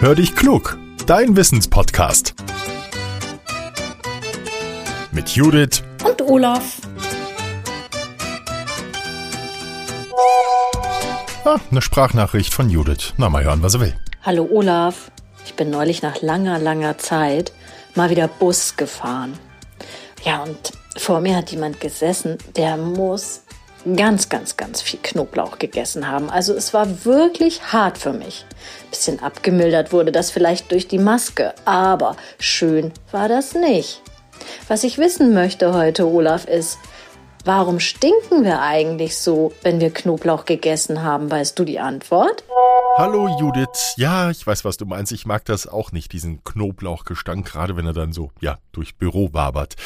Hör dich klug, dein Wissenspodcast. Mit Judith und Olaf. Ah, eine Sprachnachricht von Judith. Na, mal hören, was er will. Hallo Olaf. Ich bin neulich nach langer, langer Zeit mal wieder Bus gefahren. Ja, und vor mir hat jemand gesessen, der muss ganz, ganz, ganz viel Knoblauch gegessen haben. Also es war wirklich hart für mich. Bisschen abgemildert wurde das vielleicht durch die Maske, aber schön war das nicht. Was ich wissen möchte heute, Olaf, ist, warum stinken wir eigentlich so, wenn wir Knoblauch gegessen haben? Weißt du die Antwort? Hallo Judith. Ja, ich weiß, was du meinst. Ich mag das auch nicht, diesen Knoblauchgestank, gerade wenn er dann so, ja, durch Büro wabert.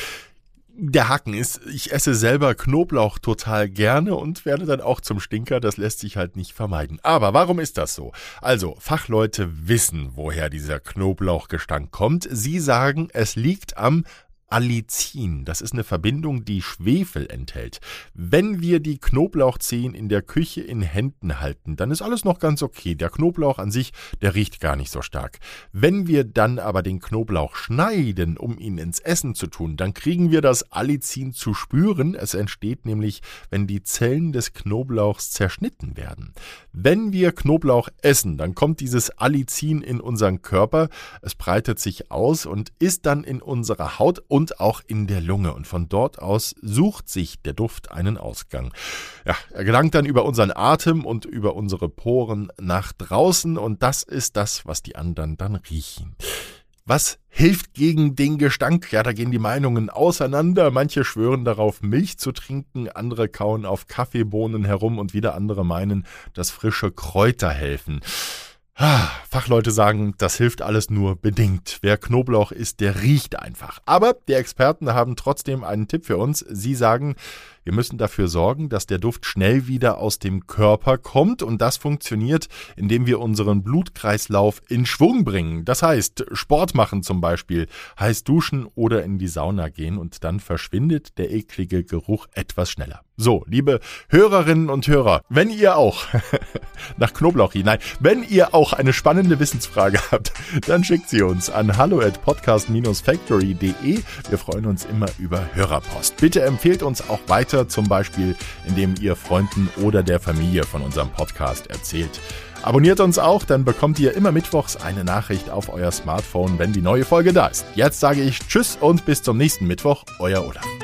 Der Haken ist, ich esse selber Knoblauch total gerne und werde dann auch zum Stinker, das lässt sich halt nicht vermeiden. Aber warum ist das so? Also, Fachleute wissen, woher dieser Knoblauchgestank kommt. Sie sagen, es liegt am Allicin. Das ist eine Verbindung, die Schwefel enthält. Wenn wir die Knoblauchzehen in der Küche in Händen halten, dann ist alles noch ganz okay. Der Knoblauch an sich, der riecht gar nicht so stark. Wenn wir dann aber den Knoblauch schneiden, um ihn ins Essen zu tun, dann kriegen wir das Allicin zu spüren. Es entsteht nämlich, wenn die Zellen des Knoblauchs zerschnitten werden. Wenn wir Knoblauch essen, dann kommt dieses Allicin in unseren Körper, es breitet sich aus und ist dann in unserer Haut und und auch in der Lunge. Und von dort aus sucht sich der Duft einen Ausgang. Ja, er gelangt dann über unseren Atem und über unsere Poren nach draußen und das ist das, was die anderen dann riechen. Was hilft gegen den Gestank? Ja, da gehen die Meinungen auseinander. Manche schwören darauf, Milch zu trinken, andere kauen auf Kaffeebohnen herum und wieder andere meinen, dass frische Kräuter helfen. Ah, Fachleute sagen, das hilft alles nur bedingt. Wer Knoblauch isst, der riecht einfach. Aber die Experten haben trotzdem einen Tipp für uns. Sie sagen, wir müssen dafür sorgen, dass der Duft schnell wieder aus dem Körper kommt und das funktioniert, indem wir unseren Blutkreislauf in Schwung bringen. Das heißt, Sport machen zum Beispiel, heiß duschen oder in die Sauna gehen und dann verschwindet der eklige Geruch etwas schneller. So, liebe Hörerinnen und Hörer, wenn ihr auch nach Knoblauch hinein, wenn ihr auch eine spannende Wissensfrage habt, dann schickt sie uns an hallo at podcast-factory.de. Wir freuen uns immer über Hörerpost. Bitte empfehlt uns auch weiter weiter, zum Beispiel indem ihr Freunden oder der Familie von unserem Podcast erzählt. Abonniert uns auch, dann bekommt ihr immer mittwochs eine Nachricht auf euer Smartphone, wenn die neue Folge da ist. Jetzt sage ich Tschüss und bis zum nächsten Mittwoch, euer Olaf.